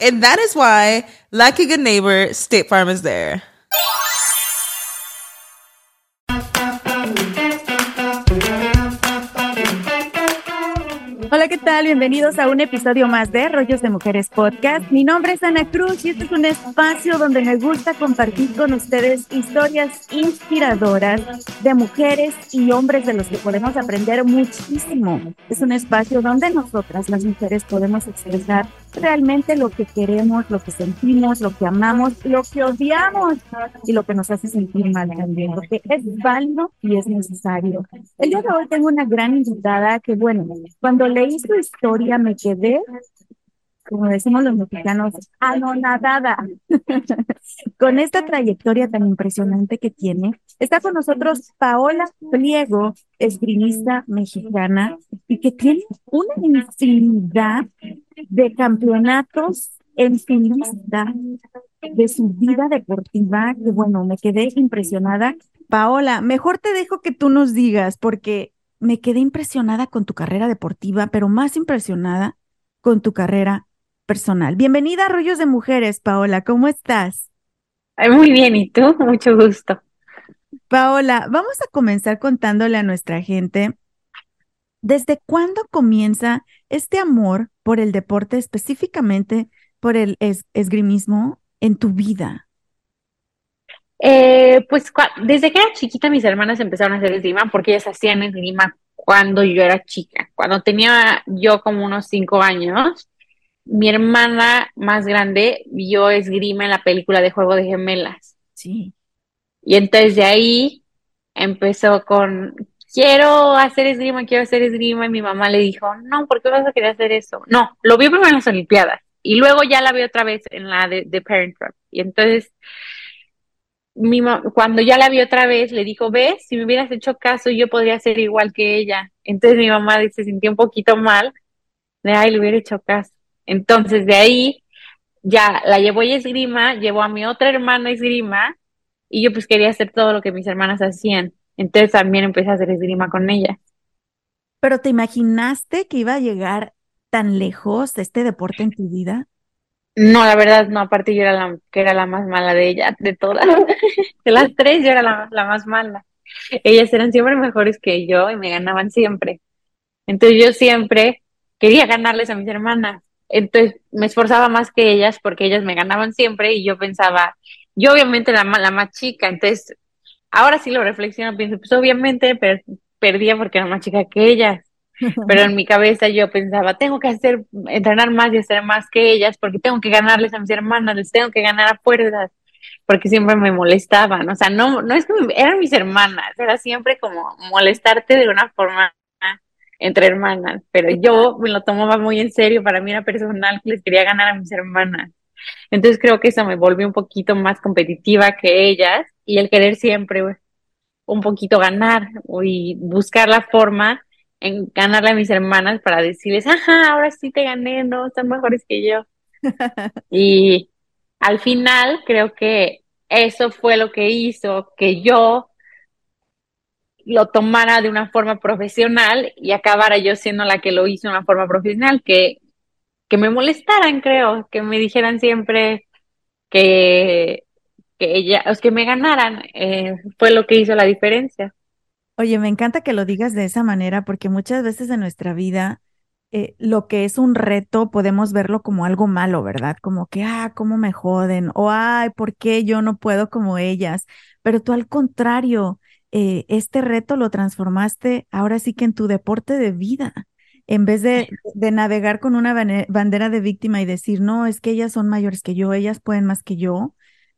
And that is why, like a good neighbor, State Farm is there. Hola, ¿qué tal? Bienvenidos a un episodio más de Rollos de Mujeres Podcast. Mi nombre es Ana Cruz y este es un espacio donde me gusta compartir con ustedes historias inspiradoras de mujeres y hombres de los que podemos aprender muchísimo. Es un espacio donde nosotras, las mujeres, podemos expresar realmente lo que queremos, lo que sentimos, lo que amamos, lo que odiamos y lo que nos hace sentir mal también, lo que es válido y es necesario. El día de hoy tengo una gran invitada que, bueno, cuando leí su historia me quedé como decimos los mexicanos, anonadada con esta trayectoria tan impresionante que tiene. Está con nosotros Paola Pliego, esgrimista mexicana, y que tiene una infinidad de campeonatos en su de su vida deportiva, que bueno, me quedé impresionada. Paola, mejor te dejo que tú nos digas, porque me quedé impresionada con tu carrera deportiva, pero más impresionada con tu carrera personal. Bienvenida a Rollos de Mujeres, Paola, ¿cómo estás? Muy bien, ¿y tú? Mucho gusto. Paola, vamos a comenzar contándole a nuestra gente, ¿desde cuándo comienza este amor por el deporte, específicamente por el esgrimismo en tu vida? Eh, pues desde que era chiquita mis hermanas empezaron a hacer esgrima porque ellas hacían esgrima cuando yo era chica. Cuando tenía yo como unos cinco años, mi hermana más grande vio esgrima en la película de Juego de Gemelas. Sí. Y entonces de ahí empezó con, quiero hacer esgrima, quiero hacer esgrima, y mi mamá le dijo, no, ¿por qué vas a querer hacer eso? No, lo vio primero en las Olimpiadas, y luego ya la vio otra vez en la de, de Parent Trap. Y entonces, mi cuando ya la vio otra vez, le dijo, ves, si me hubieras hecho caso, yo podría ser igual que ella. Entonces mi mamá se sintió un poquito mal, de, ay, le hubiera hecho caso. Entonces de ahí ya la llevó a esgrima, llevó a mi otra hermana a esgrima y yo pues quería hacer todo lo que mis hermanas hacían. Entonces también empecé a hacer esgrima con ella. ¿Pero te imaginaste que iba a llegar tan lejos este deporte en tu vida? No, la verdad no, aparte yo era la que era la más mala de ella, de todas. De las tres yo era la, la más mala. Ellas eran siempre mejores que yo y me ganaban siempre. Entonces yo siempre quería ganarles a mis hermanas entonces me esforzaba más que ellas porque ellas me ganaban siempre y yo pensaba, yo obviamente la, la más chica, entonces ahora sí lo reflexiono, pienso, pues obviamente perdía porque era más chica que ellas, pero en mi cabeza yo pensaba, tengo que hacer, entrenar más y hacer más que ellas porque tengo que ganarles a mis hermanas, les tengo que ganar a fuerzas, porque siempre me molestaban, o sea, no, no es que eran mis hermanas, era siempre como molestarte de una forma entre hermanas, pero yo me lo tomaba muy en serio, para mí era personal que les quería ganar a mis hermanas. Entonces creo que eso me volvió un poquito más competitiva que ellas y el querer siempre un poquito ganar y buscar la forma en ganarle a mis hermanas para decirles, ajá, ahora sí te gané, no, están mejores que yo. y al final creo que eso fue lo que hizo que yo lo tomara de una forma profesional y acabara yo siendo la que lo hizo de una forma profesional, que que me molestaran, creo, que me dijeran siempre que, que ella, que me ganaran, eh, fue lo que hizo la diferencia. Oye, me encanta que lo digas de esa manera porque muchas veces en nuestra vida eh, lo que es un reto podemos verlo como algo malo, ¿verdad? Como que, ah, cómo me joden, o ay, ¿por qué yo no puedo como ellas? Pero tú al contrario, eh, este reto lo transformaste ahora sí que en tu deporte de vida. En vez de, de navegar con una bandera de víctima y decir, no, es que ellas son mayores que yo, ellas pueden más que yo,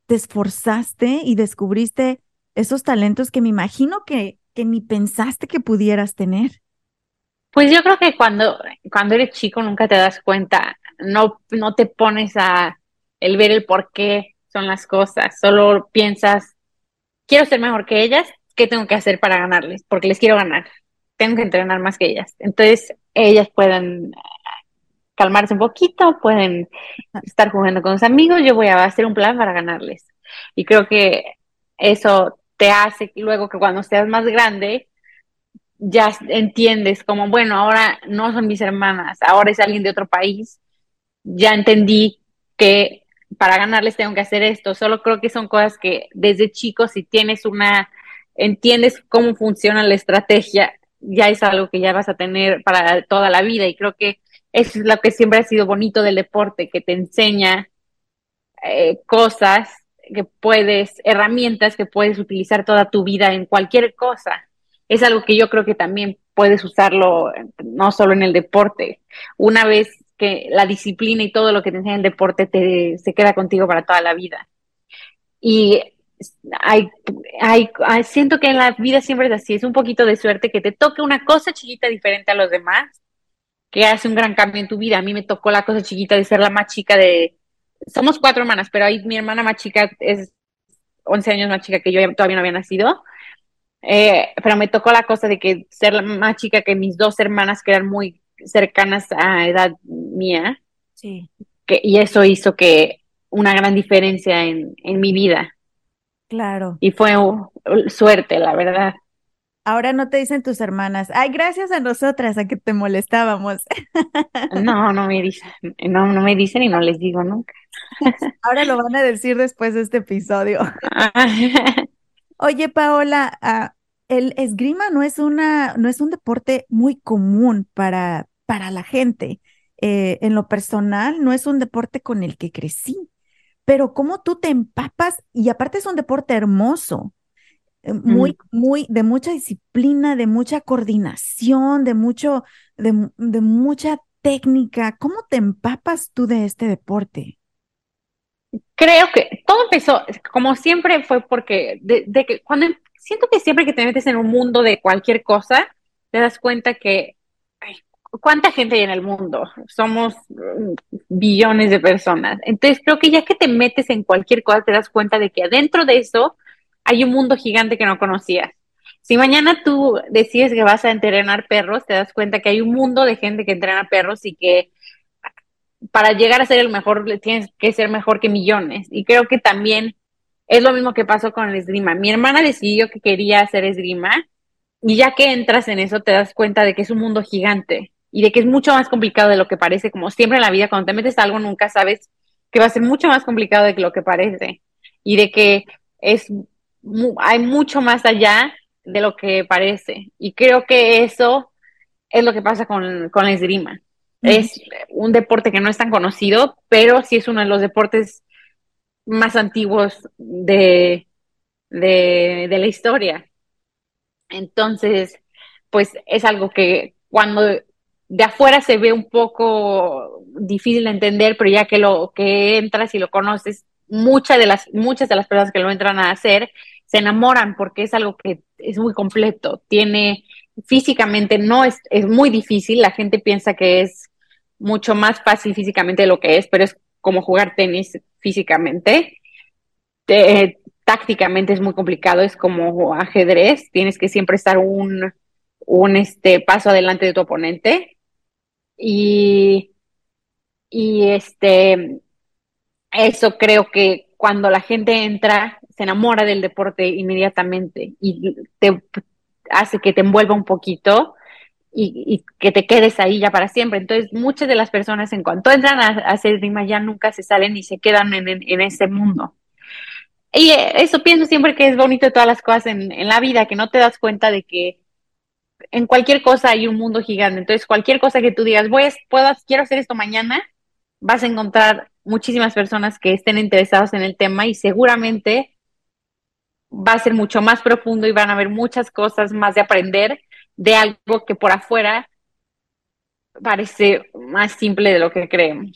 te esforzaste y descubriste esos talentos que me imagino que, que ni pensaste que pudieras tener. Pues yo creo que cuando, cuando eres chico nunca te das cuenta, no, no te pones a el ver el por qué son las cosas, solo piensas, quiero ser mejor que ellas, ¿qué tengo que hacer para ganarles? Porque les quiero ganar, tengo que entrenar más que ellas. Entonces ellas pueden calmarse un poquito, pueden estar jugando con sus amigos, yo voy a hacer un plan para ganarles. Y creo que eso te hace luego que cuando seas más grande, ya entiendes como, bueno, ahora no son mis hermanas, ahora es alguien de otro país, ya entendí que para ganarles tengo que hacer esto, solo creo que son cosas que desde chicos si tienes una, entiendes cómo funciona la estrategia, ya es algo que ya vas a tener para toda la vida y creo que eso es lo que siempre ha sido bonito del deporte, que te enseña eh, cosas que puedes, herramientas que puedes utilizar toda tu vida en cualquier cosa es algo que yo creo que también puedes usarlo no solo en el deporte. Una vez que la disciplina y todo lo que te enseña el deporte te, se queda contigo para toda la vida. Y hay, hay, siento que en la vida siempre es así, es un poquito de suerte que te toque una cosa chiquita diferente a los demás, que hace un gran cambio en tu vida. A mí me tocó la cosa chiquita de ser la más chica de, somos cuatro hermanas, pero ahí mi hermana más chica es 11 años más chica que yo, todavía no había nacido. Eh, pero me tocó la cosa de que ser más chica que mis dos hermanas que eran muy cercanas a edad mía. Sí. Que, y eso hizo que una gran diferencia en, en mi vida. Claro. Y fue suerte, la verdad. Ahora no te dicen tus hermanas, ay, gracias a nosotras a que te molestábamos. No, no me dicen, no, no me dicen y no les digo nunca. Ahora lo van a decir después de este episodio. Oye, Paola, ah, el esgrima no es una, no es un deporte muy común para, para la gente. Eh, en lo personal, no es un deporte con el que crecí. Pero cómo tú te empapas, y aparte es un deporte hermoso, eh, muy, muy, de mucha disciplina, de mucha coordinación, de mucho, de, de mucha técnica. ¿Cómo te empapas tú de este deporte? creo que todo empezó, como siempre, fue porque de, que cuando siento que siempre que te metes en un mundo de cualquier cosa, te das cuenta que ¿cuánta gente hay en el mundo? Somos mm, billones de personas. Entonces creo que ya que te metes en cualquier cosa, te das cuenta de que adentro de eso hay un mundo gigante que no conocías. Si mañana tú decides que vas a entrenar perros, te das cuenta que hay un mundo de gente que entrena perros y que para llegar a ser el mejor tienes que ser mejor que millones. Y creo que también es lo mismo que pasó con el esgrima. Mi hermana decidió que quería hacer esgrima y ya que entras en eso te das cuenta de que es un mundo gigante y de que es mucho más complicado de lo que parece. Como siempre en la vida, cuando te metes a algo nunca sabes que va a ser mucho más complicado de lo que parece y de que es hay mucho más allá de lo que parece. Y creo que eso es lo que pasa con, con la esgrima. Es un deporte que no es tan conocido, pero sí es uno de los deportes más antiguos de, de, la historia. Entonces, pues es algo que cuando de afuera se ve un poco difícil de entender, pero ya que lo que entras y lo conoces, muchas de las muchas de las personas que lo entran a hacer se enamoran porque es algo que es muy completo. Tiene físicamente no es es muy difícil, la gente piensa que es mucho más fácil físicamente de lo que es, pero es como jugar tenis físicamente. tácticamente es muy complicado, es como ajedrez, tienes que siempre estar un, un este, paso adelante de tu oponente. Y, y este, eso creo que cuando la gente entra, se enamora del deporte inmediatamente y te hace que te envuelva un poquito y, que te quedes ahí ya para siempre. Entonces, muchas de las personas en cuanto entran a, hacer esgrima ya nunca se salen y se quedan en, en, ese mundo. Y eh, eso pienso siempre que es bonito de todas las cosas en, en la vida, que no te das cuenta de que en cualquier cosa hay un mundo gigante. Entonces, cualquier cosa que tú digas, voy puedo, quiero hacer esto mañana, vas a encontrar muchísimas personas que estén interesadas en el tema y seguramente va a ser mucho más profundo y van a haber muchas cosas más de aprender de algo que por afuera parece más simple de lo que creemos.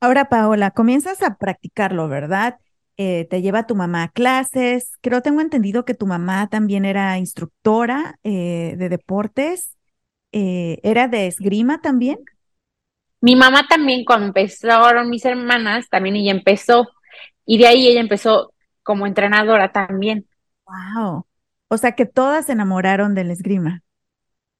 Ahora, Paola, comienzas a practicarlo, ¿verdad? Eh, te lleva tu mamá a clases. Creo, tengo entendido que tu mamá también era instructora eh, de deportes. Eh, ¿Era de esgrima también? Mi mamá también, cuando empezaron mis hermanas, también ella empezó. Y de ahí ella empezó como entrenadora también. Wow. O sea que todas se enamoraron del esgrima.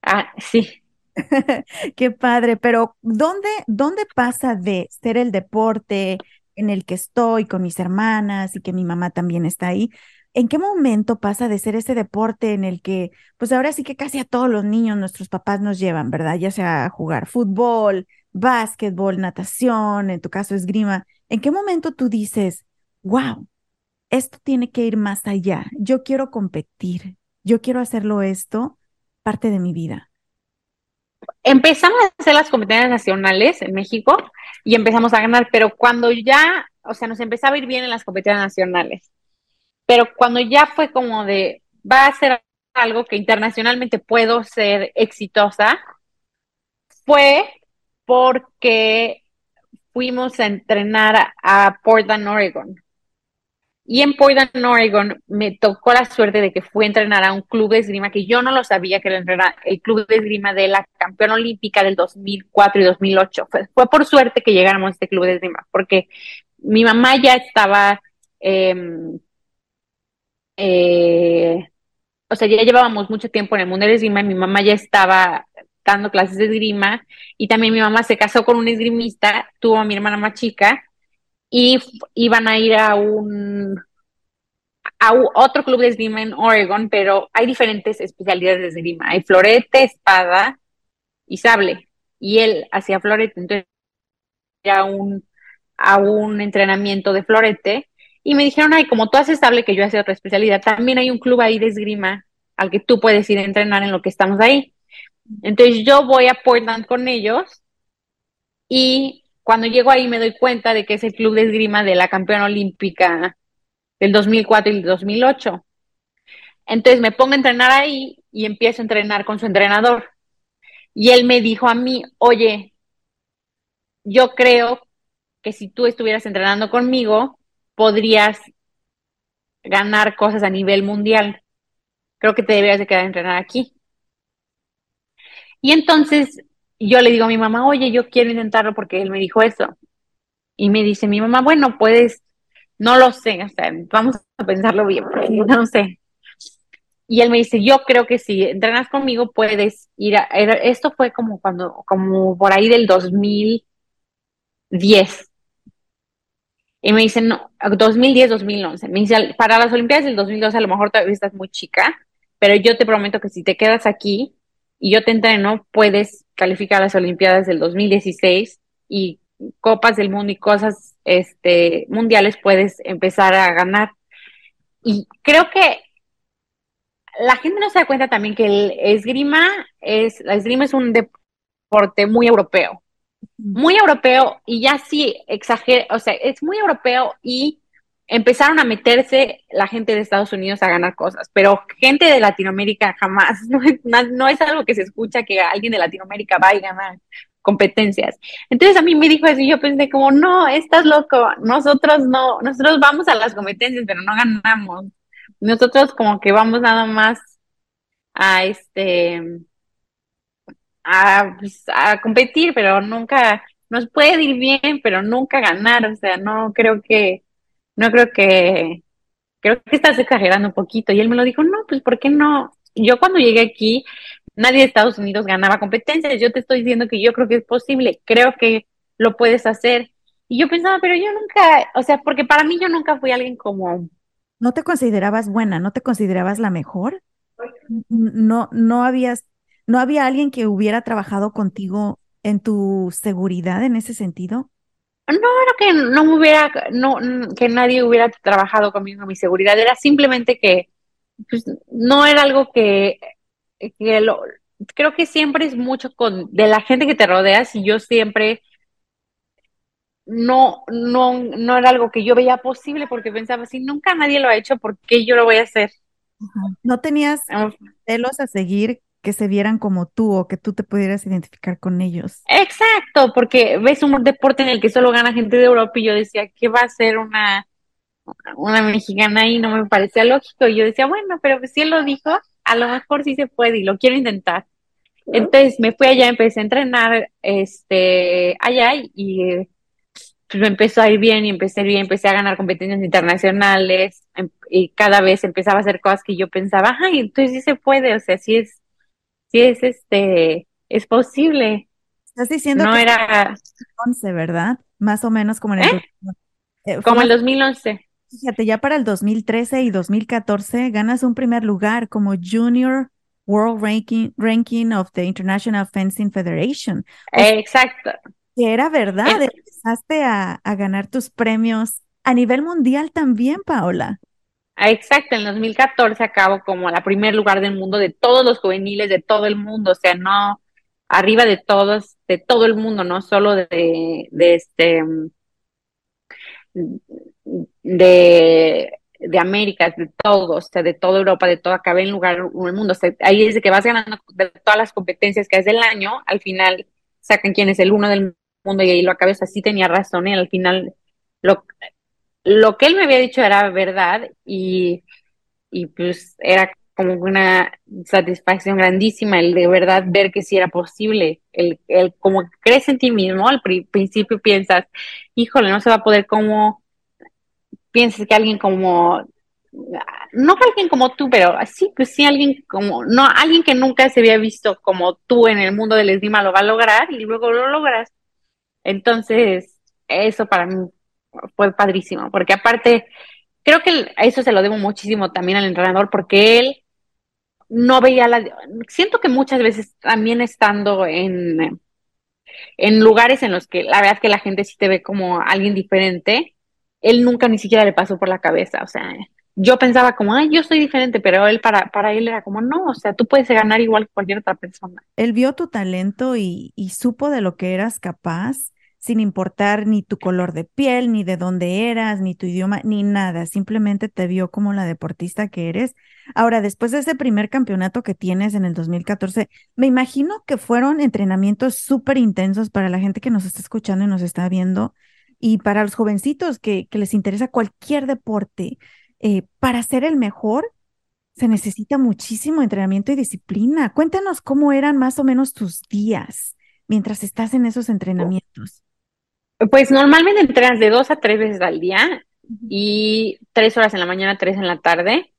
Ah, sí. Qué padre, pero ¿dónde, ¿dónde pasa de ser el deporte en el que estoy con mis hermanas y que mi mamá también está ahí? ¿En qué momento pasa de ser ese deporte en el que, pues ahora sí que casi a todos los niños nuestros papás nos llevan, ¿verdad? Ya sea a jugar fútbol, básquetbol, natación, en tu caso esgrima. ¿En qué momento tú dices, wow, esto tiene que ir más allá. Yo quiero competir, yo quiero hacerlo esto parte de mi vida. Empezamos a hacer las competencias nacionales en México y empezamos a ganar, pero cuando ya, o sea, nos empezaba a ir bien en las competencias nacionales, pero cuando ya fue como de, va a ser algo que internacionalmente puedo ser exitosa, fue porque fuimos a entrenar a Portland, Oregon. Y en Portland, Oregon, me tocó la suerte de que fui a entrenar a un club de esgrima que yo no lo sabía que era el club de esgrima de la campeona olímpica del 2004 y 2008. Fue, fue por suerte que llegáramos a este club de esgrima, porque mi mamá ya estaba, em, eh, o sea, ya llevábamos mucho tiempo en el mundo del esgrima y mi mamá ya estaba dando clases de esgrima y también mi mamá se casó con un esgrimista, tuvo a mi hermana más chica y iban a ir a un a otro club de esgrima en Oregon, pero hay diferentes especialidades de esgrima. Hay florete, espada y sable. Y él hacía florete, entonces ya un, a un entrenamiento de florete. Y me dijeron, ay, como tú haces sable, que yo hacía otra especialidad, también hay un club ahí de esgrima al que tú puedes ir a entrenar en lo que estamos ahí. Entonces yo voy a Portland con ellos y cuando llego ahí me doy cuenta de que es el club de esgrima de la campeona olímpica del 2004 y el 2008. Entonces me pongo a entrenar ahí y empiezo a entrenar con su entrenador. Y él me dijo a mí, oye, yo creo que si tú estuvieras entrenando conmigo, podrías ganar cosas a nivel mundial. Creo que te deberías de quedar a entrenar aquí. Y entonces yo le digo a mi mamá, oye, yo quiero intentarlo porque él me dijo eso. Y me dice mi mamá, bueno, puedes, no lo sé, o sea, vamos a pensarlo bien, no sé. Y él me dice, yo creo que si entrenas conmigo puedes ir a, esto fue como cuando, como por ahí del 2010. Y me dice, no, 2010, 2011. Me dice, para las Olimpiadas del 2012 a lo mejor todavía estás muy chica, pero yo te prometo que si te quedas aquí, y yo te entreno, puedes calificar a las Olimpiadas del 2016 y copas del mundo y cosas este, mundiales puedes empezar a ganar. Y creo que la gente no se da cuenta también que el esgrima es, la esgrima es un deporte muy europeo, muy europeo y ya sí exagera, o sea, es muy europeo y empezaron a meterse la gente de Estados Unidos a ganar cosas, pero gente de Latinoamérica jamás, no, es algo que se escucha que alguien de Latinoamérica va a ganar competencias. Entonces a mí me dijo eso y yo pensé como, no, estás loco, nosotros no, nosotros vamos a las competencias, pero no ganamos. Nosotros como que vamos nada más a este, a, pues, a competir, pero nunca, nos puede ir bien, pero nunca ganar, o sea, no creo que no creo que, creo que estás exagerando un poquito. Y él me lo dijo, no, pues ¿por qué no? Yo cuando llegué aquí, nadie de Estados Unidos ganaba competencias. Yo te estoy diciendo que yo creo que es posible, creo que lo puedes hacer. Y yo pensaba, pero yo nunca, o sea, porque para mí yo nunca fui alguien como... ¿No te considerabas buena? ¿No te considerabas la mejor? No, no habías, ¿No había alguien que hubiera trabajado contigo en tu seguridad en ese sentido? No era que no me hubiera, no, que nadie hubiera trabajado conmigo en mi seguridad, era simplemente que pues, no era algo que, que lo, creo que siempre es mucho con de la gente que te rodeas y yo siempre no, no, no era algo que yo veía posible porque pensaba, si nunca nadie lo ha hecho, ¿por qué yo lo voy a hacer? ¿No tenías celos a seguir que se vieran como tú o que tú te pudieras identificar con ellos? Exacto, porque ves un deporte en el que solo gana gente de Europa y yo decía, ¿qué va a ser una, una mexicana ahí? No me parecía lógico. Y yo decía, bueno, pero si él lo dijo, a lo mejor sí se puede y lo quiero intentar. Entonces me fui allá, empecé a entrenar este, allá y pues me empezó a ir bien y empecé bien, empecé a ganar competencias internacionales em, y cada vez empezaba a hacer cosas que yo pensaba, ay, entonces sí se puede, o sea, sí es, sí es este, es posible. Estás diciendo no que era 2011, ¿verdad? Más o menos como en el, ¿Eh? eh como el 2011. Fíjate, ya para el 2013 y 2014 ganas un primer lugar como Junior World Ranking, ranking of the International Fencing Federation. Exacto. Que era verdad, empezaste a, a ganar tus premios a nivel mundial también, Paola. Exacto, en 2014 acabo como la primer lugar del mundo de todos los juveniles de todo el mundo, o sea, no arriba de todos, de todo el mundo, no solo de, de este de, de América, de todos, o sea, de toda Europa, de toda, acabé en lugar en el mundo. O sea, ahí de que vas ganando de todas las competencias que es del año, al final sacan quién es el uno del mundo y ahí lo acabé. O sí tenía razón y al final lo, lo que él me había dicho era verdad y, y pues era como una satisfacción grandísima el de verdad ver que sí era posible, el, el como crees en ti mismo, al principio piensas, híjole, no se va a poder como, piensas que alguien como, no alguien como tú, pero sí, pues sí, alguien como, no, alguien que nunca se había visto como tú en el mundo del esgrima lo va a lograr y luego lo logras. Entonces, eso para mí fue padrísimo, porque aparte, creo que eso se lo debo muchísimo también al entrenador, porque él no veía la... Siento que muchas veces también estando en, en lugares en los que la verdad es que la gente sí te ve como alguien diferente, él nunca ni siquiera le pasó por la cabeza, o sea, yo pensaba como, ay, yo soy diferente, pero él para, para él era como, no, o sea, tú puedes ganar igual que cualquier otra persona. Él vio tu talento y, y supo de lo que eras capaz sin importar ni tu color de piel, ni de dónde eras, ni tu idioma, ni nada. Simplemente te vio como la deportista que eres. Ahora, después de ese primer campeonato que tienes en el 2014, me imagino que fueron entrenamientos súper intensos para la gente que nos está escuchando y nos está viendo y para los jovencitos que, que les interesa cualquier deporte. Eh, para ser el mejor, se necesita muchísimo entrenamiento y disciplina. Cuéntanos cómo eran más o menos tus días mientras estás en esos entrenamientos. Pues normalmente entrenas de dos a tres veces al día y tres horas en la mañana, tres en la tarde,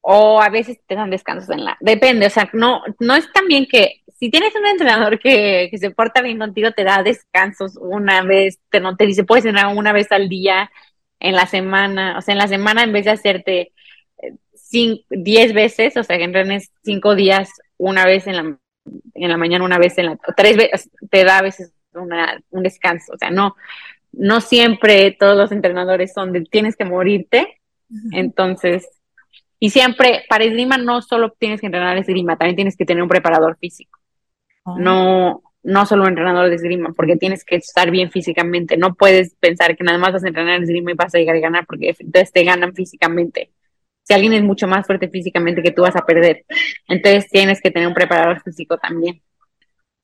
o a veces te dan descansos en la... Depende, o sea, no, no es tan bien que si tienes un entrenador que, que se porta bien contigo, te da descansos una vez, te, no te dice, puedes entrenar una vez al día en la semana, o sea, en la semana en vez de hacerte eh, cinco, diez veces, o sea, que entrenes cinco días, una vez en la, en la mañana, una vez en la... tres veces, te da a veces una, un descanso, o sea, no, no siempre todos los entrenadores son de tienes que morirte, entonces, y siempre para esgrima no solo tienes que entrenar esgrima, también tienes que tener un preparador físico, ah. no, no solo un entrenador de esgrima, porque tienes que estar bien físicamente, no puedes pensar que nada más vas a entrenar esgrima y vas a llegar a ganar, porque entonces te ganan físicamente. Si alguien es mucho más fuerte físicamente que tú vas a perder, entonces tienes que tener un preparador físico también.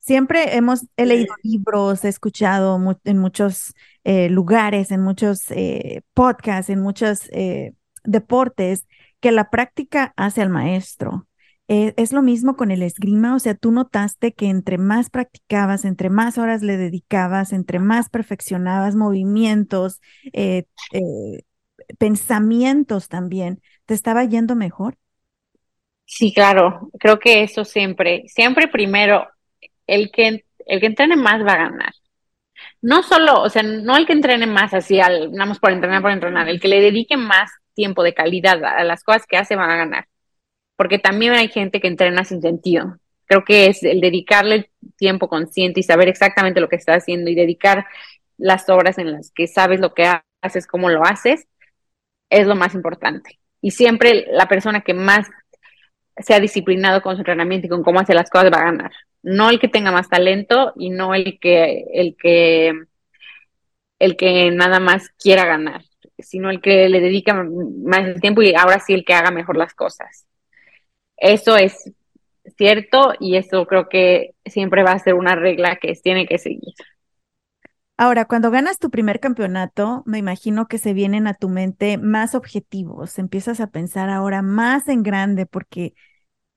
Siempre hemos he leído libros, he escuchado en muchos eh, lugares, en muchos eh, podcasts, en muchos eh, deportes, que la práctica hace al maestro. es lo mismo con el esgrima, o sea, tú notaste que entre más practicabas, entre más horas le dedicabas, entre más perfeccionabas movimientos, pensamientos también, ¿te estaba yendo mejor? Sí, claro, creo que eso siempre, siempre primero el que, el que entrene más va a ganar. No solo, o sea, no el que entrene más así, al, vamos por entrenar, por entrenar, el que le dedique más tiempo de calidad a las cosas que hace va a ganar. Porque también hay gente que entrena sin sentido. Creo que es el dedicarle tiempo consciente y saber exactamente lo que estás haciendo y dedicar las horas en las que sabes lo que haces, cómo lo haces, es lo más importante. Y siempre la persona que más se ha disciplinado con su entrenamiento y con cómo hace las cosas va a ganar. No el que tenga más talento y no el que, el que, el que nada más quiera ganar, sino el que le dedica más tiempo y ahora sí el que haga mejor las cosas. Eso es cierto y eso creo que siempre va a ser una regla que tiene que seguir. Ahora, cuando ganas tu primer campeonato, me imagino que se vienen a tu mente más objetivos, empiezas a pensar ahora más en grande porque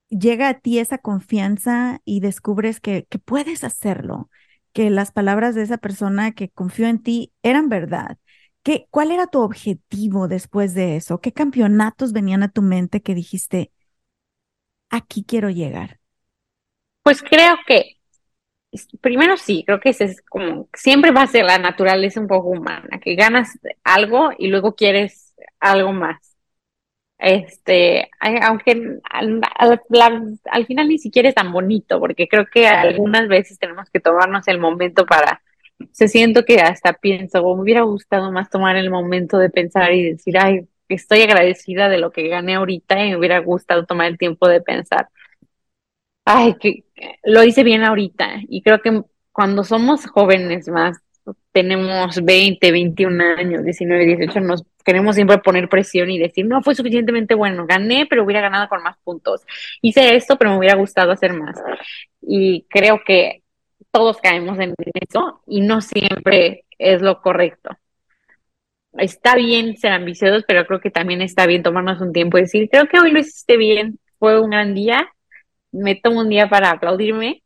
llega a ti esa confianza y descubres que, puedes hacerlo, que las palabras de esa persona que confió en ti eran verdad. ¿Qué, ¿Cuál era tu objetivo después de eso? ¿Qué campeonatos venían a tu mente que dijiste, aquí quiero llegar? Pues creo que primero sí, creo que ese es como, siempre va a ser la naturaleza un poco humana, que ganas algo y luego quieres algo más. Este, aunque al, al, final ni siquiera es tan bonito, porque creo que algunas veces tenemos que tomarnos el momento para, se siento que hasta pienso, me hubiera gustado más tomar el momento de pensar y decir, ay, estoy agradecida de lo que gané ahorita y me hubiera gustado tomar el tiempo de pensar ay, que lo hice bien ahorita. Y creo que cuando somos jóvenes más, tenemos 20, 21 años, 19, 18, nos queremos siempre poner presión y decir, no fue suficientemente bueno, gané, pero hubiera ganado con más puntos. Hice esto, pero me hubiera gustado hacer más. Y creo que todos caemos en eso y no siempre es lo correcto. Está bien ser ambiciosos, pero creo que también está bien tomarnos un tiempo y decir, creo que hoy lo hiciste bien, fue un gran día me tomo un día para aplaudirme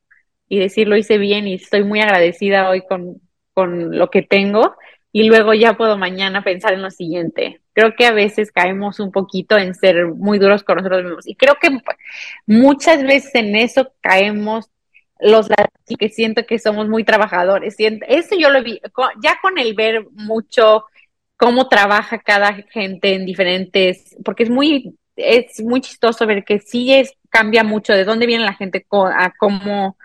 y decir lo hice bien y estoy muy agradecida hoy con, con lo que tengo y luego ya puedo mañana pensar en lo siguiente. Creo que a veces caemos un poquito en ser muy duros con nosotros mismos y creo que muchas veces en eso caemos los que siento que somos muy trabajadores. Eso yo lo vi, ya con el ver mucho cómo trabaja cada gente en diferentes, porque es muy, es muy chistoso ver que sí es cambia mucho de dónde viene la gente a cómo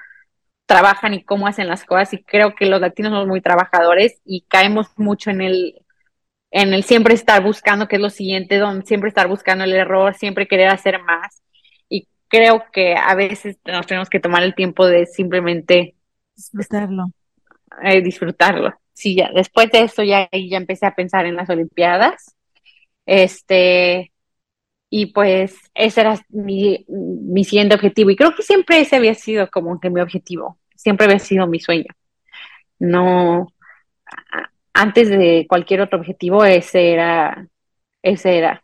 trabajan y cómo hacen las cosas y creo que los latinos somos muy trabajadores y caemos mucho en el en el siempre estar buscando qué es lo siguiente, siempre estar buscando el error, siempre querer hacer más y creo que a veces nos tenemos que tomar el tiempo de simplemente disfrutarlo. Eh, disfrutarlo. Sí, ya después de eso ya ya empecé a pensar en las olimpiadas. Este, y pues ese era mi, mi siguiente objetivo. Y creo que siempre ese había sido como que mi objetivo, siempre había sido mi sueño. No, antes de cualquier otro objetivo, ese era, ese era.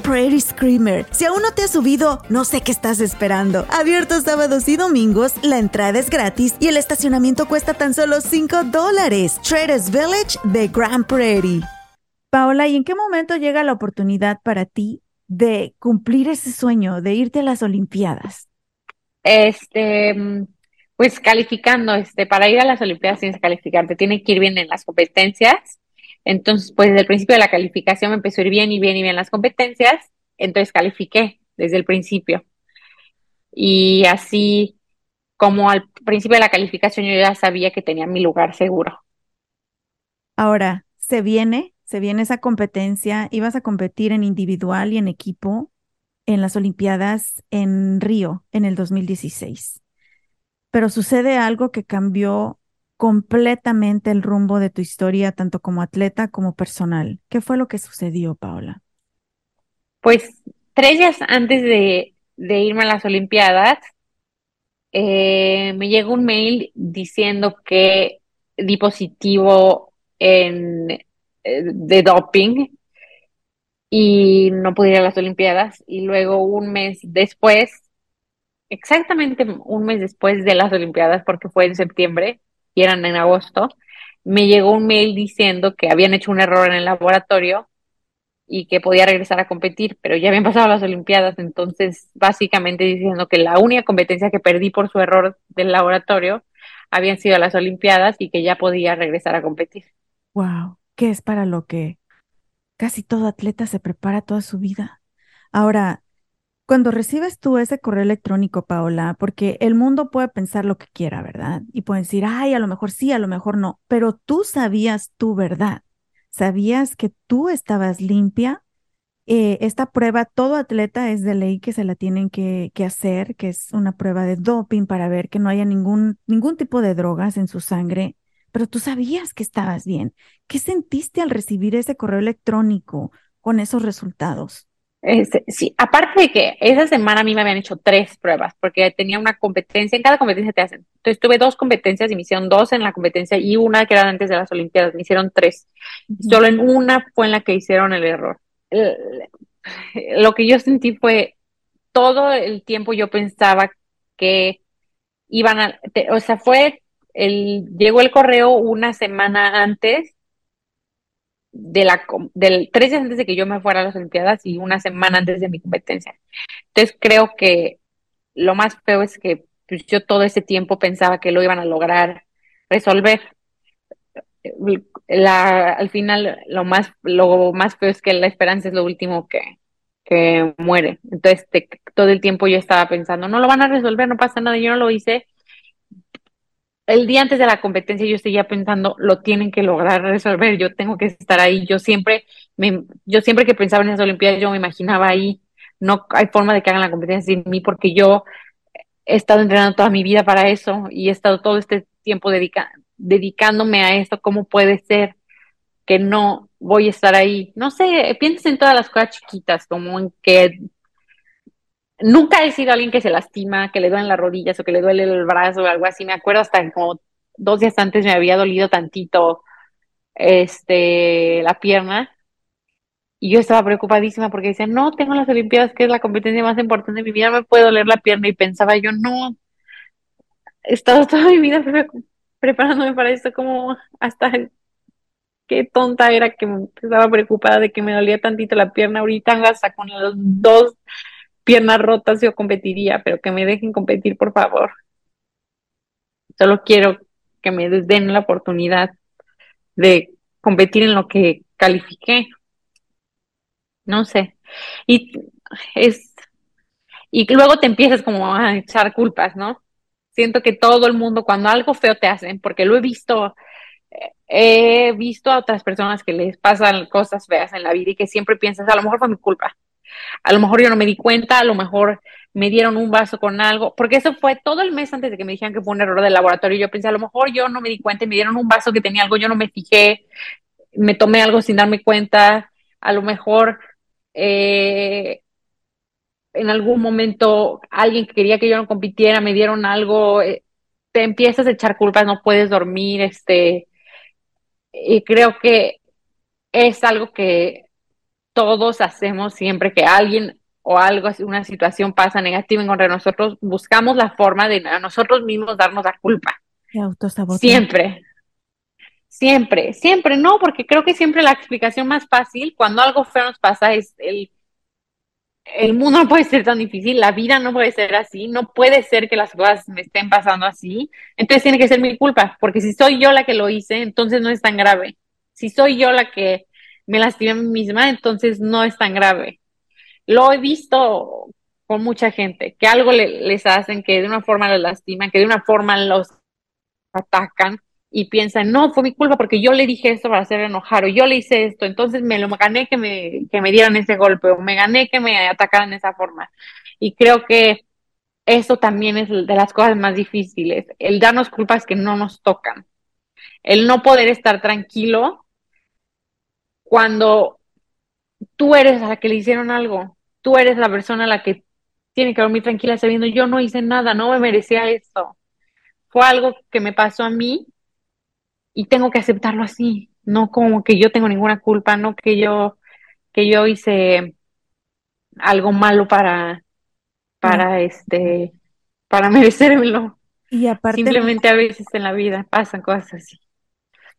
Prairie Screamer. Si aún no te has subido, no sé qué estás esperando. Abierto sábados y domingos, la entrada es gratis y el estacionamiento cuesta tan solo 5 dólares. Traders Village de Grand Prairie. Paola, ¿y en qué momento llega la oportunidad para ti de cumplir ese sueño, de irte a las Olimpiadas? Este, pues calificando, este, para ir a las Olimpiadas tienes que calificarte, tiene que ir bien en las competencias entonces, pues desde el principio de la calificación me empezó a ir bien y bien y bien las competencias, entonces califiqué. desde el principio. Y así como al principio de la calificación yo ya sabía que tenía mi lugar seguro. Ahora, se viene, se viene esa competencia, ibas a competir en individual y en equipo en las Olimpiadas en Río en el 2016. Pero sucede algo que cambió completamente el rumbo de tu historia, tanto como atleta como personal. ¿Qué fue lo que sucedió, Paola? Pues tres días antes de, irme a las Olimpiadas, eh, me llegó un mail diciendo que di positivo en, eh, de doping y no pude ir a las Olimpiadas. Y luego un mes después, exactamente un mes después de las Olimpiadas, porque fue en septiembre y eran en agosto, me llegó un mail diciendo que habían hecho un error en el laboratorio y que podía regresar a competir, pero ya habían pasado las Olimpiadas, entonces básicamente diciendo que la única competencia que perdí por su error del laboratorio habían sido las Olimpiadas y que ya podía regresar a competir. Wow, ¿qué es para lo que casi todo atleta se prepara toda su vida? Ahora, cuando recibes tú ese correo electrónico, Paola, porque el mundo puede pensar lo que quiera, ¿verdad? Y pueden decir, ay, a lo mejor sí, a lo mejor no, pero tú sabías tu verdad, sabías que tú estabas limpia. Eh, esta prueba, todo atleta es de ley que se la tienen que, que, hacer, que es una prueba de doping para ver que no haya ningún, ningún tipo de drogas en su sangre, pero tú sabías que estabas bien. ¿Qué sentiste al recibir ese correo electrónico con esos resultados? Este, sí, aparte de que esa semana a mí me habían hecho tres pruebas, porque tenía una competencia, en cada competencia te hacen. Entonces tuve dos competencias y me hicieron dos en la competencia y una que era antes de las Olimpiadas, me hicieron tres. Solo en una fue en la que hicieron el error. lo que yo sentí fue, todo el tiempo yo pensaba que iban a, o sea, fue el, llegó el correo una semana antes de la, del tres días antes de que yo me fuera a las Olimpiadas y una semana antes de mi competencia. Entonces creo que lo más feo es que pues, yo todo ese tiempo pensaba que lo iban a lograr resolver. La, al final lo más, lo más feo es que la esperanza es lo último que, que muere. Entonces todo el tiempo yo estaba pensando, no lo van a resolver, no pasa nada, yo no lo hice el día antes de la competencia yo seguía pensando, lo tienen que lograr resolver, yo tengo que estar ahí. Yo siempre, me, yo siempre que pensaba en esas Olimpiadas, yo me imaginaba ahí. No hay forma de que hagan la competencia sin mí porque yo he estado entrenando toda mi vida para eso y he estado todo este tiempo dedicándome a esto. ¿Cómo puede ser que no voy a estar ahí? No sé, piensas en todas las cosas chiquitas, como en que nunca he sido alguien que se lastima, que le duelen las rodillas o que le duele el brazo o algo así. Me acuerdo hasta como dos días antes me había dolido tantito este la pierna. Y yo estaba preocupadísima porque decía, no, tengo las Olimpiadas, que es la competencia más importante de mi vida, me puedo doler la pierna y pensaba yo, no, he estado toda mi vida preparándome para esto, como hasta qué tonta era que estaba preocupada de que me dolía tantito la pierna. Ahorita, hasta con los dos piernas rotas yo competiría, pero que me dejen competir, por favor. Solo quiero que me den la oportunidad de competir en lo que califiqué. No sé. Y es y luego te empiezas como a echar culpas, ¿no? Siento que todo el mundo cuando algo feo te hacen, porque lo he visto he visto a otras personas que les pasan cosas feas en la vida y que siempre piensas, a lo mejor fue mi culpa, a lo mejor yo no me di cuenta, a lo mejor me dieron un vaso con algo, porque eso fue todo el mes antes de que me dijeran que fue un error del laboratorio. Yo pensé, a lo mejor yo no me di cuenta me dieron un vaso que tenía algo, yo no me fijé, me tomé algo sin darme cuenta, a lo mejor eh, en algún momento alguien que quería que yo no compitiera me dieron algo, eh, te empiezas a echar culpas, no puedes dormir, este, y creo que es algo que todos hacemos siempre que alguien o algo, una situación pasa negativa en contra de nosotros, buscamos la forma de a nosotros mismos darnos la culpa. Siempre. Siempre, siempre, no, porque creo que siempre la explicación más fácil cuando algo feo nos pasa es el, el mundo no puede ser tan difícil, la vida no puede ser así, no puede ser que las cosas me estén pasando así, entonces tiene que ser mi culpa, porque si soy yo la que lo hice, entonces no es tan grave. Si soy yo la que me lastimé a mí misma, entonces no es tan grave. Lo he visto con mucha gente, que algo les hacen, que de una forma los lastiman, que de una forma los atacan y piensan, no, fue mi culpa porque yo le dije esto para hacer enojar o yo le hice esto, entonces me lo gané que me, que me dieran ese golpe o me gané que me atacaran de esa forma. Y creo que eso también es de las cosas más difíciles, el darnos culpas que no nos tocan, el no poder estar tranquilo cuando tú eres a la que le hicieron algo, tú eres la persona a la que tiene que dormir tranquila sabiendo yo no hice nada, no me merecía esto. Fue algo que me pasó a mí y tengo que aceptarlo así, no como que yo tengo ninguna culpa, no que yo que yo hice algo malo para para este para merecérmelo. Y aparte simplemente a veces en la vida pasan cosas así.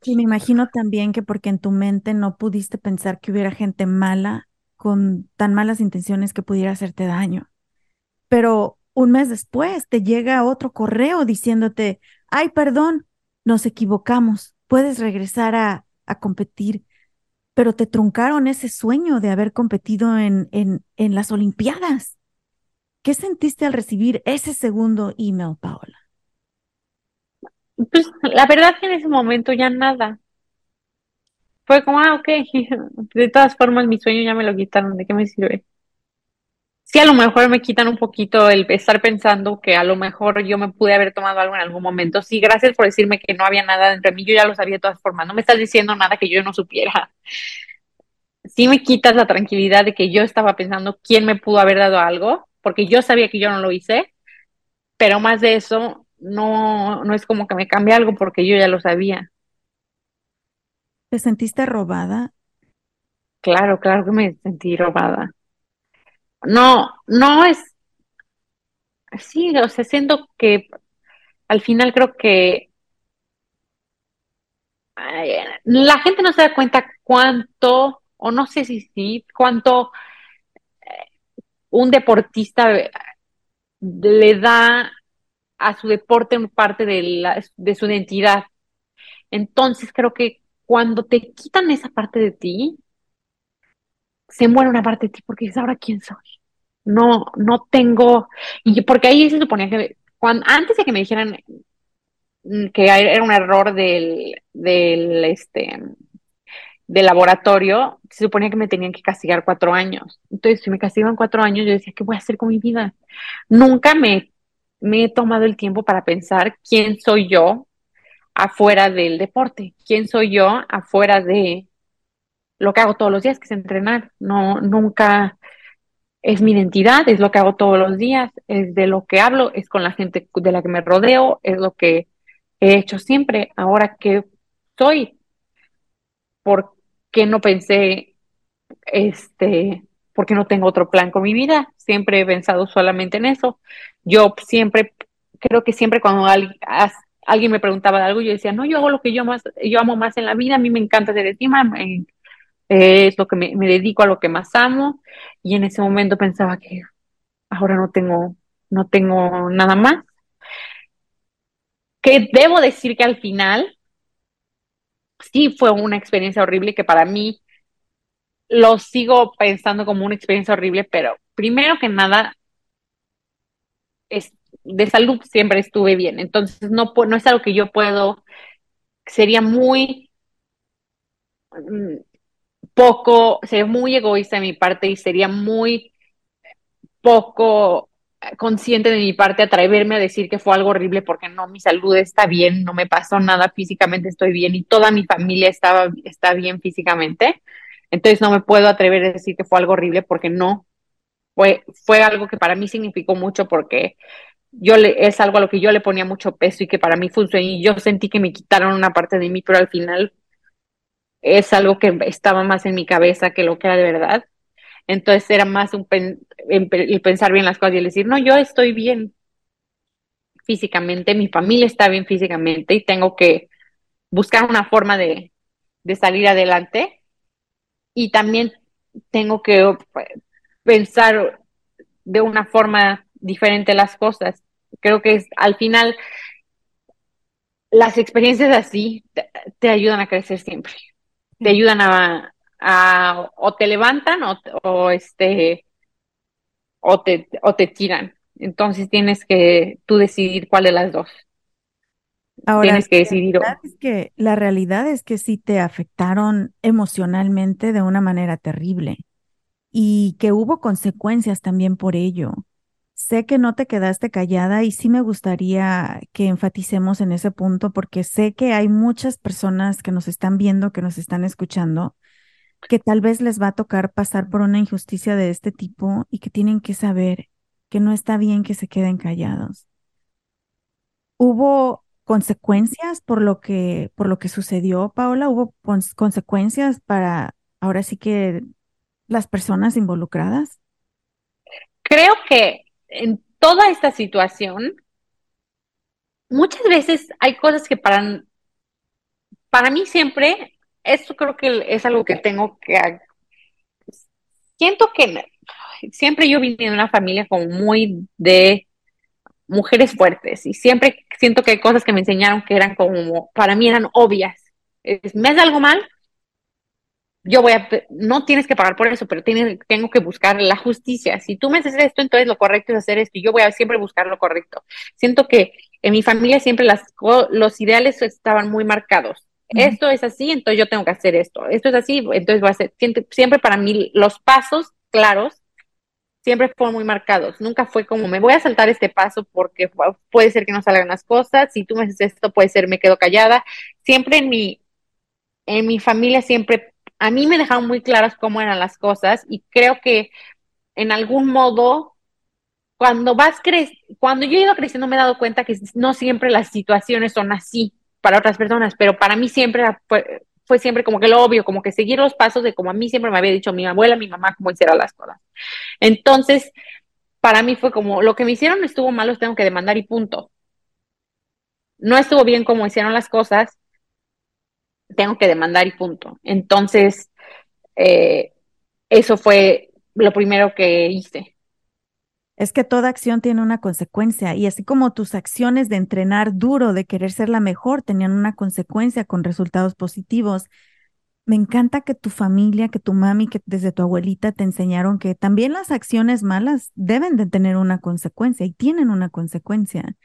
Y me imagino también que porque en tu mente no pudiste pensar que hubiera gente mala con tan malas intenciones que pudiera hacerte daño. Pero un mes después te llega otro correo diciéndote, ay, perdón, nos equivocamos, puedes regresar a, a competir, pero te truncaron ese sueño de haber competido en, en, en las Olimpiadas. ¿Qué sentiste al recibir ese segundo email, Paola? Pues la verdad que en ese momento ya nada. Fue como, ah, ok, de todas formas mi sueño ya me lo quitaron, ¿de qué me sirve? Sí, a lo mejor me quitan un poquito el estar pensando que a lo mejor yo me pude haber tomado algo en algún momento. Sí, gracias por decirme que no había nada entre mí, yo ya lo sabía de todas formas, no me estás diciendo nada que yo no supiera. Sí me quitas la tranquilidad de que yo estaba pensando quién me pudo haber dado algo, porque yo sabía que yo no lo hice, pero más de eso, no, no es como que me cambie algo porque yo ya lo sabía. ¿Te sentiste robada? Claro, claro que me sentí robada. No, no es, sí, o sea, siento que al final creo que la gente no se da cuenta cuánto, o no sé si sí, cuánto eh, un deportista le da a su deporte parte de, la, de su identidad. Entonces creo que cuando te quitan esa parte de ti, se muere una parte de ti porque dices, ahora quién soy. No, no tengo, y porque ahí se suponía que, cuando, antes de que me dijeran que era un error del, del, este, del laboratorio, se suponía que me tenían que castigar cuatro años. Entonces, si me castigan cuatro años, yo decía, ¿qué voy a hacer con mi vida? Nunca me me he tomado el tiempo para pensar quién soy yo afuera del deporte, quién soy yo afuera de lo que hago todos los días, que es entrenar. No, nunca es mi identidad, es lo que hago todos los días, es de lo que hablo, es con la gente de la que me rodeo, es lo que he hecho siempre. Ahora que soy, ¿por qué no pensé este porque no tengo otro plan con mi vida. Siempre he pensado solamente en eso. Yo siempre, creo que siempre cuando alguien, me preguntaba algo, yo decía, no, yo hago lo que yo más, yo amo más en la vida, a mí me encanta hacer encima, es lo que me, me, dedico a lo que más amo. Y en ese momento pensaba que ahora no tengo, no tengo nada más. Que debo decir que al final sí fue una experiencia horrible que para mí lo sigo pensando como una experiencia horrible, pero primero que nada, es, de salud siempre estuve bien, entonces no, no es algo que yo puedo, sería muy mm, poco, sería muy egoísta de mi parte y sería muy poco consciente de mi parte atreverme a decir que fue algo horrible porque no, mi salud está bien, no me pasó nada físicamente, estoy bien y toda mi familia estaba, está bien físicamente. Entonces no me puedo atrever a decir que fue algo horrible porque no. Fue, fue algo que para mí significó mucho porque yo le, es algo a lo que yo le ponía mucho peso y que para mí funcionó y yo sentí que me quitaron una parte de mí, pero al final es algo que estaba más en mi cabeza que lo que era de verdad. Entonces era más un el pensar bien las cosas y el decir, no, yo estoy bien físicamente, mi familia está bien físicamente y tengo que buscar una forma de, de salir adelante y también tengo que pensar de una forma diferente las cosas. Creo que es, al final las experiencias así te, ayudan a crecer siempre. Te ayudan a, a o te levantan o, o, este o te, o te tiran. Entonces tienes que tú decidir cuál de las dos. Ahora, tienes que la decidir. realidad es que, la realidad es que sí te afectaron emocionalmente de una manera terrible y que hubo consecuencias también por ello. Sé que no te quedaste callada y sí me gustaría que enfaticemos en ese punto porque sé que hay muchas personas que nos están viendo, que nos están escuchando, que tal vez les va a tocar pasar por una injusticia de este tipo y que tienen que saber que no está bien que se queden callados. ¿Hubo consecuencias por lo que, por lo que sucedió, Paola? ¿Hubo cons- consecuencias para ahora sí que las personas involucradas? Creo que en toda esta situación, muchas veces hay cosas que para, para mí siempre, esto creo que es algo que tengo que... Siento que siempre yo vine de una familia como muy de mujeres fuertes y siempre siento que hay cosas que me enseñaron que eran como, para mí eran obvias. Es, me hace algo mal, yo voy a, no tienes que pagar por eso, pero tienes, tengo que buscar la justicia. Si tú me haces esto, entonces lo correcto es hacer esto y yo voy a siempre buscar lo correcto. Siento que en mi familia siempre las, los ideales estaban muy marcados. Uh -huh. Esto es así, entonces yo tengo que hacer esto. Esto es así, entonces voy a hacer. Siempre, siempre para mí los pasos claros siempre fueron muy marcados. Nunca fue como me voy a saltar este paso porque puede ser que no salgan las cosas. Si tú me haces esto, puede ser me quedo callada. Siempre en mi, en mi familia siempre a mí me dejaron muy claras cómo eran las cosas y creo que en algún modo cuando vas cre cuando yo he ido creciendo me he dado cuenta que no siempre las situaciones son así para otras personas, pero para mí siempre fue, siempre como que lo obvio, como que seguir los pasos de como a mí siempre me había dicho mi abuela, mi mamá, cómo hiciera las cosas. Entonces, para mí fue como, lo que me hicieron estuvo mal, los tengo que demandar y punto. No estuvo bien como hicieron las cosas, tengo que demandar y punto. Entonces, eh, eso fue lo primero que hice. Es que toda acción tiene una consecuencia y así como tus acciones de entrenar duro, de querer ser la mejor, tenían una consecuencia con resultados positivos. Me encanta que tu familia, que tu mami, que desde tu abuelita te enseñaron que también las acciones malas deben de tener una consecuencia y tienen una consecuencia.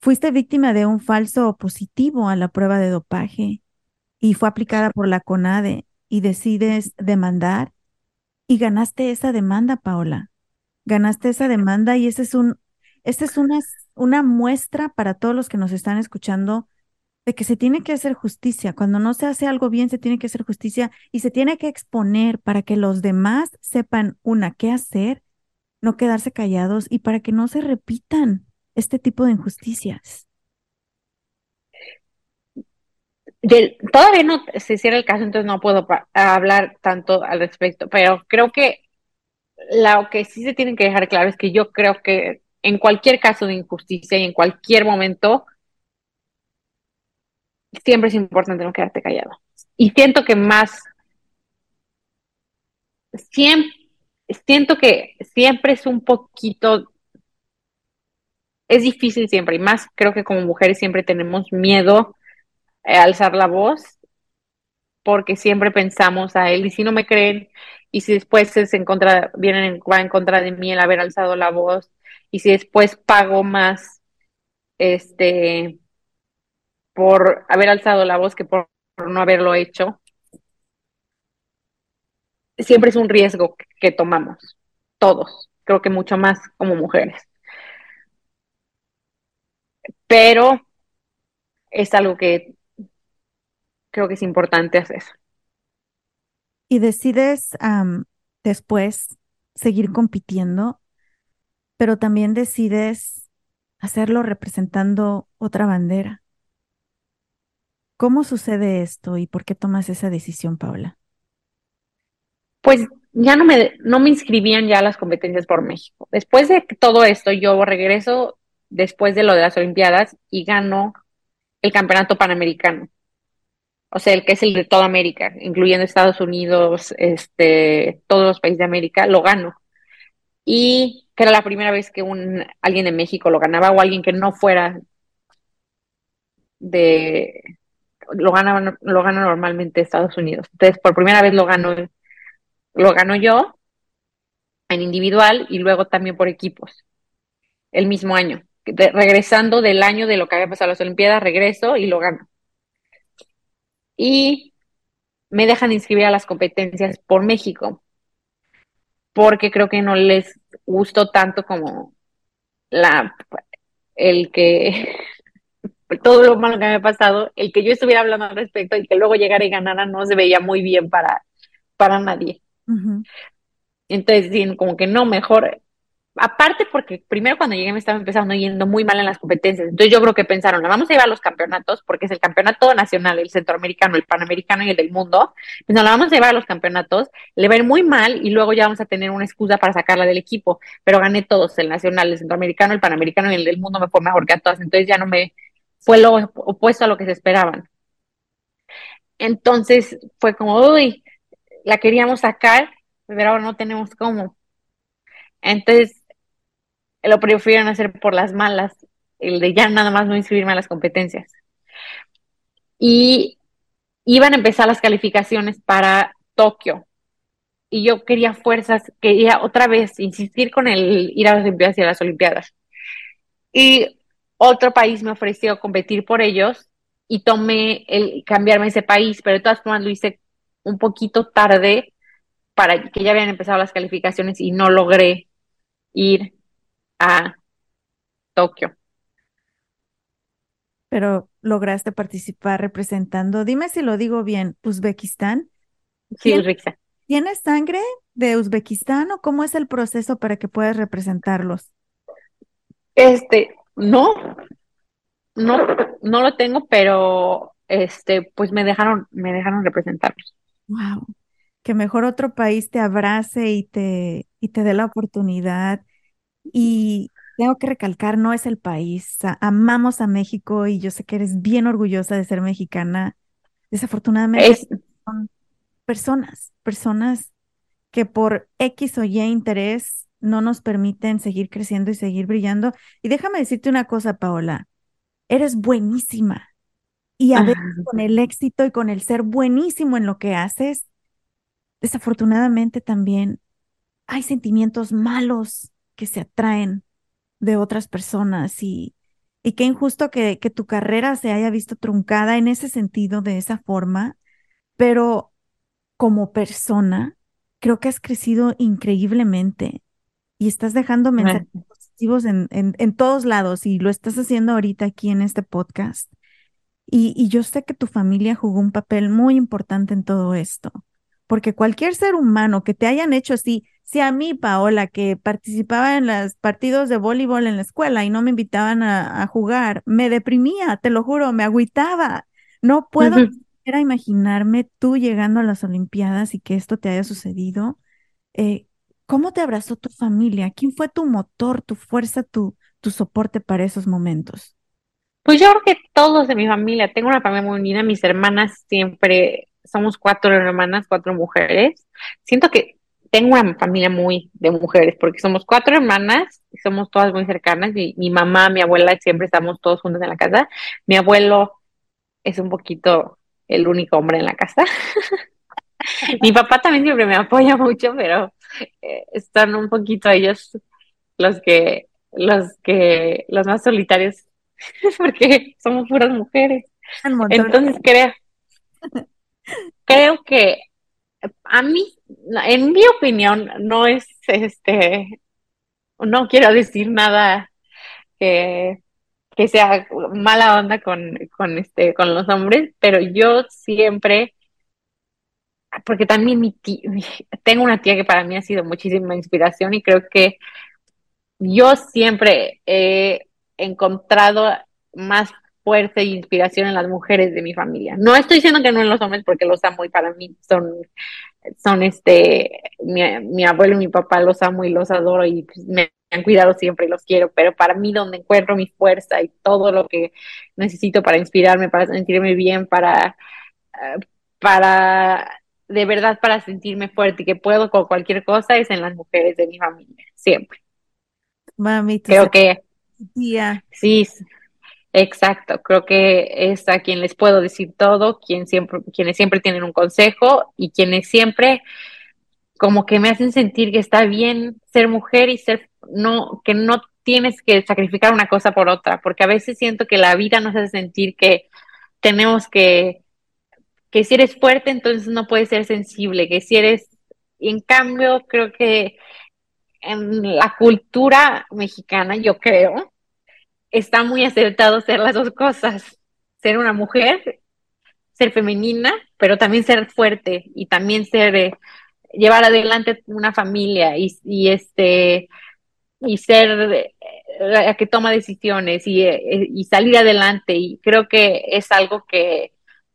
Fuiste víctima de un falso positivo a la prueba de dopaje y fue aplicada por la CONADE y decides demandar y ganaste esa demanda, Paola. Ganaste esa demanda y esa es un, esta es una, una muestra para todos los que nos están escuchando de que se tiene que hacer justicia. Cuando no se hace algo bien, se tiene que hacer justicia y se tiene que exponer para que los demás sepan, una, qué hacer, no quedarse callados y para que no se repitan este tipo de injusticias. Todavía no se cierra el caso, entonces no puedo hablar tanto al respecto, pero creo que lo que sí se tienen que dejar claro es que yo creo que en cualquier caso de injusticia y en cualquier momento, siempre es importante no quedarte callado. Y siento que más, siempre, siento que siempre es un poquito, es difícil siempre, y más creo que como mujeres siempre tenemos miedo alzar la voz, porque siempre pensamos a él, y si no me creen, y si después es en contra, vienen va en contra de mí el haber alzado la voz, y si después pago más, este, por haber alzado la voz que por, no haberlo hecho, siempre es un riesgo que tomamos, todos, creo que mucho más como mujeres. Pero es algo que creo que es importante hacer. Y decides um, después seguir compitiendo, pero también decides hacerlo representando otra bandera. ¿Cómo sucede esto y por qué tomas esa decisión, Paula? Pues ya no me, no me inscribían ya a las competencias por México. Después de todo esto, yo regreso después de lo de las Olimpiadas y gano el campeonato panamericano. O sea, el que es el de toda América, incluyendo Estados Unidos, este, todos los países de América, lo gano. Y que era la primera vez que un, alguien de México lo ganaba o alguien que no fuera de, lo gana, lo gana normalmente Estados Unidos. Entonces, por primera vez lo gano, lo gano yo. en individual y luego también por equipos el mismo año. regresando del año de lo que había pasado las Olimpiadas, regreso y lo gano. Y me dejan inscribir a las competencias por México, porque creo que no les gustó tanto como la el que todo lo malo que me había pasado, el que yo estuviera hablando al respecto y que luego llegara y ganara no se veía muy bien para, para nadie. Entonces, como que no, mejor aparte porque primero cuando llegué me estaba empezando yendo muy mal en las competencias. Entonces yo creo que pensaron, vamos a llevar a los campeonatos porque es el campeonato nacional, el centroamericano, el panamericano y el del mundo. Pues no, la vamos a llevar a los campeonatos, le va a ir muy mal y luego ya vamos a tener una excusa para sacarla del equipo. Pero gané todos, el nacional, el centroamericano, el panamericano y el del mundo me fue mejor que a todas. Entonces ya no me fue lo opuesto a lo que se esperaban. Entonces fue como, uy, la queríamos sacar, pero ahora no tenemos cómo. Entonces lo prefirieron hacer por las malas, el de ya nada más no inscribirme a las competencias. Y iban a empezar las calificaciones para Tokio. Y yo quería fuerzas, quería otra vez insistir con el ir a las Olimpiadas y a las Olimpiadas. Y otro país me ofreció competir por ellos y tomé el cambiarme ese país, pero de todas formas lo hice un poquito tarde para que ya habían empezado las calificaciones y no logré ir a Tokio. Pero lograste participar representando, dime si lo digo bien, Uzbekistán. Sí, Uzbekistán. ¿Tienes sangre de Uzbekistán o cómo es el proceso para que puedas representarlos? Este, no, no, no lo tengo, pero este, pues me dejaron, me dejaron representarlos. Wow. Que mejor otro país te abrace y te, y te dé la oportunidad y tengo que recalcar, no es el país. amamos a México y yo sé que eres bien orgullosa de ser mexicana. Desafortunadamente son personas, personas que por X o Y interés no nos permiten seguir creciendo y seguir brillando. Y déjame decirte una cosa, Paola, eres buenísima. Y a veces con el éxito y con el ser buenísimo en lo que haces, desafortunadamente también hay sentimientos malos que se atraen de otras personas y, y qué injusto que, que tu carrera se haya visto truncada en ese sentido, de esa forma, pero como persona, creo que has crecido increíblemente y estás dejando mensajes positivos en, en, en, todos lados y lo estás haciendo ahorita aquí en este podcast. Y, y yo sé que tu familia jugó un papel muy importante en todo esto, porque cualquier ser humano que te hayan hecho así, si a mí, Paola, que participaba en los partidos de voleibol en la escuela y no me invitaban a, jugar, me deprimía, te lo juro, me agüitaba. No puedo imaginarme tú llegando a las Olimpiadas y que esto te haya sucedido. Eh, ¿Cómo te abrazó tu familia? ¿Quién fue tu motor, tu fuerza, tu, tu soporte para esos momentos? Pues yo creo que todos de mi familia, tengo una familia muy unida, mis hermanas siempre, somos cuatro hermanas, cuatro mujeres. Siento que tengo una familia muy de mujeres, porque somos cuatro hermanas, y somos todas muy cercanas, y mi mamá, mi abuela, siempre estamos todos juntos en la casa. Mi abuelo es un poquito el único hombre en la casa. mi papá también siempre me apoya mucho, pero eh, están un poquito ellos los que, los que, los más solitarios, porque somos puras mujeres. Entonces creo, creo que a mí, en mi opinión, no es este, no quiero decir nada que, que sea mala onda con, con, este, con los hombres, pero yo siempre, porque también mi tengo una tía que para mí ha sido muchísima inspiración y creo que yo siempre he encontrado más fuerza e inspiración en las mujeres de mi familia. No estoy diciendo que no en los hombres porque los amo y para mí son, son este, mi, abuelo y mi papá los amo y los adoro y me han cuidado siempre y los quiero, pero para mí donde encuentro mi fuerza y todo lo que necesito para inspirarme, para sentirme bien, para, eh, para, de verdad, para sentirme fuerte y que puedo con cualquier cosa es en las mujeres de mi familia, siempre. Mami, creo que... Tía. Sí, Exacto, creo que es a quien les puedo decir todo, quien siempre, quienes siempre tienen un consejo y quienes siempre como que me hacen sentir que está bien ser mujer y ser, no, que no tienes que sacrificar una cosa por otra, porque a veces siento que la vida nos hace sentir que tenemos que, que si eres fuerte, entonces no puedes ser sensible, que si eres, en cambio, creo que en la cultura mexicana, yo creo, está muy acertado ser las dos cosas, ser una mujer, ser femenina, pero también ser fuerte y también ser, eh, llevar adelante una familia y, este, y ser eh, la que toma decisiones y, eh, y, salir adelante. Y creo que es algo que,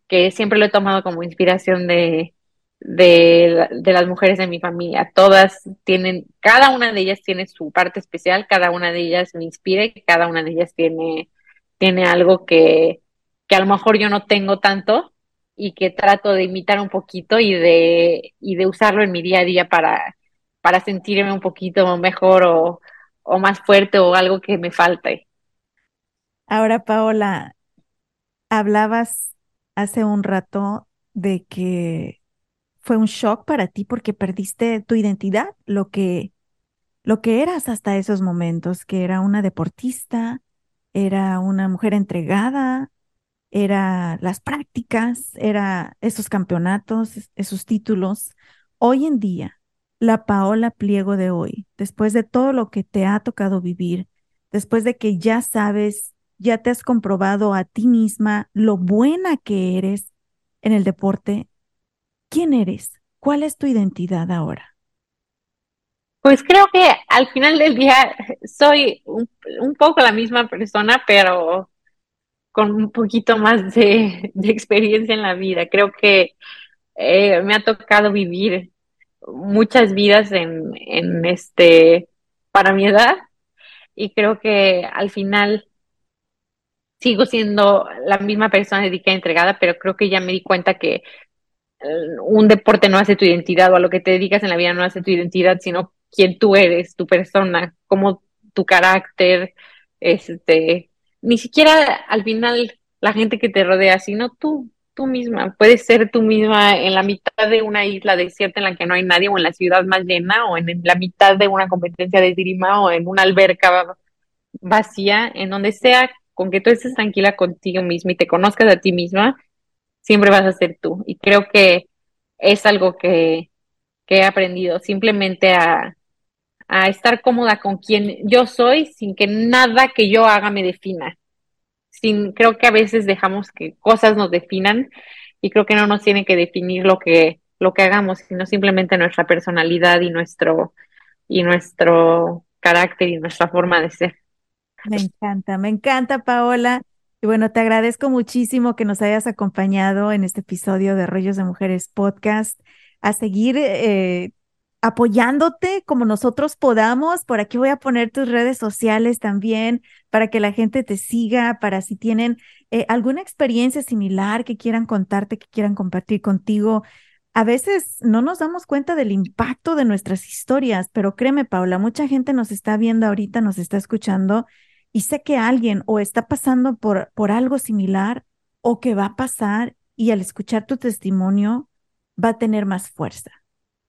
que siempre lo he tomado como inspiración de, de, de, las mujeres de mi familia. Todas tienen, cada una de ellas tiene su parte especial, cada una de ellas me inspira y cada una de ellas tiene, tiene algo que, que a lo mejor yo no tengo tanto y que trato de imitar un poquito y de, y de usarlo en mi día a día para, para sentirme un poquito mejor o, o más fuerte o algo que me falte. Ahora, Paola, hablabas hace un rato de que fue un shock para ti porque perdiste tu identidad, lo que, lo que eras hasta esos momentos, que era una deportista, era una mujer entregada, era las prácticas, era esos campeonatos, esos títulos. Hoy en día, la Paola Pliego de hoy, después de todo lo que te ha tocado vivir, después de que ya sabes, ya te has comprobado a ti misma lo buena que eres en el deporte, ¿Quién eres? ¿Cuál es tu identidad ahora? Pues creo que al final del día soy un, poco la misma persona, pero con un poquito más de, experiencia en la vida. Creo que eh, me ha tocado vivir muchas vidas en, este para mi edad y creo que al final sigo siendo la misma persona dedicada entregada, pero creo que ya me di cuenta que un deporte no hace tu identidad o a lo que te dedicas en la vida no hace tu identidad, sino quién tú eres, tu persona, cómo tu carácter, este, ni siquiera al final la gente que te rodea, sino tú, tú misma. Puedes ser tú misma en la mitad de una isla desierta en la que no hay nadie, o en la ciudad más llena, o en la mitad de una competencia de esgrima, o en una alberca vacía, en donde sea, con que tú estés tranquila contigo misma y te conozcas a ti misma, siempre vas a ser tú. Y creo que es algo que, he aprendido, simplemente a, estar cómoda con quien yo soy sin que nada que yo haga me defina. Sin, creo que a veces dejamos que cosas nos definan y creo que no nos tiene que definir lo que, lo que hagamos, sino simplemente nuestra personalidad y nuestro, y nuestro carácter y nuestra forma de ser. Me encanta, me encanta, Paola. Y bueno, te agradezco muchísimo que nos hayas acompañado en este episodio de Rollos de Mujeres Podcast, a seguir eh, apoyándote como nosotros podamos. Por aquí voy a poner tus redes sociales también para que la gente te siga, para si tienen eh, alguna experiencia similar que quieran contarte, que quieran compartir contigo. A veces no nos damos cuenta del impacto de nuestras historias, pero créeme, Paula, mucha gente nos está viendo ahorita, nos está escuchando y sé que alguien o está pasando por, por algo similar o que va a pasar y al escuchar tu testimonio va a tener más fuerza,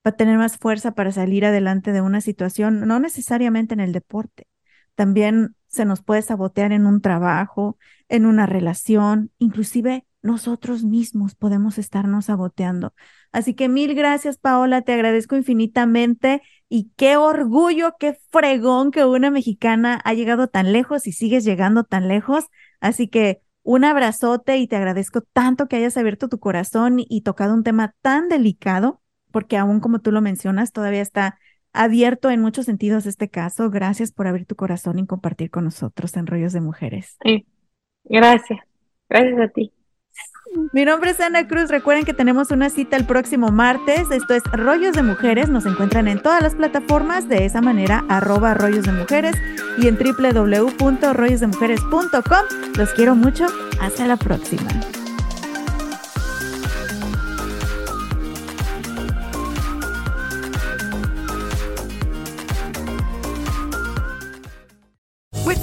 va a tener más fuerza para salir adelante de una situación, no necesariamente en el deporte. También se nos puede sabotear en un trabajo, en una relación, inclusive nosotros mismos podemos estarnos saboteando. Así que mil gracias, Paola, te agradezco infinitamente y qué orgullo, qué fregón que una mexicana ha llegado tan lejos y sigues llegando tan lejos. Así que un abrazote y te agradezco tanto que hayas abierto tu corazón y tocado un tema tan delicado, porque aún como tú lo mencionas, todavía está abierto en muchos sentidos este caso. Gracias por abrir tu corazón y compartir con nosotros en Rollos de Mujeres. Sí, gracias. Gracias a ti. Mi nombre es Ana Cruz. Recuerden que tenemos una cita el próximo martes. Esto es Rollos de Mujeres. Nos encuentran en todas las plataformas de esa manera, arroba rollos de mujeres y en www.rollosdemujeres.com. Los quiero mucho. Hasta la próxima.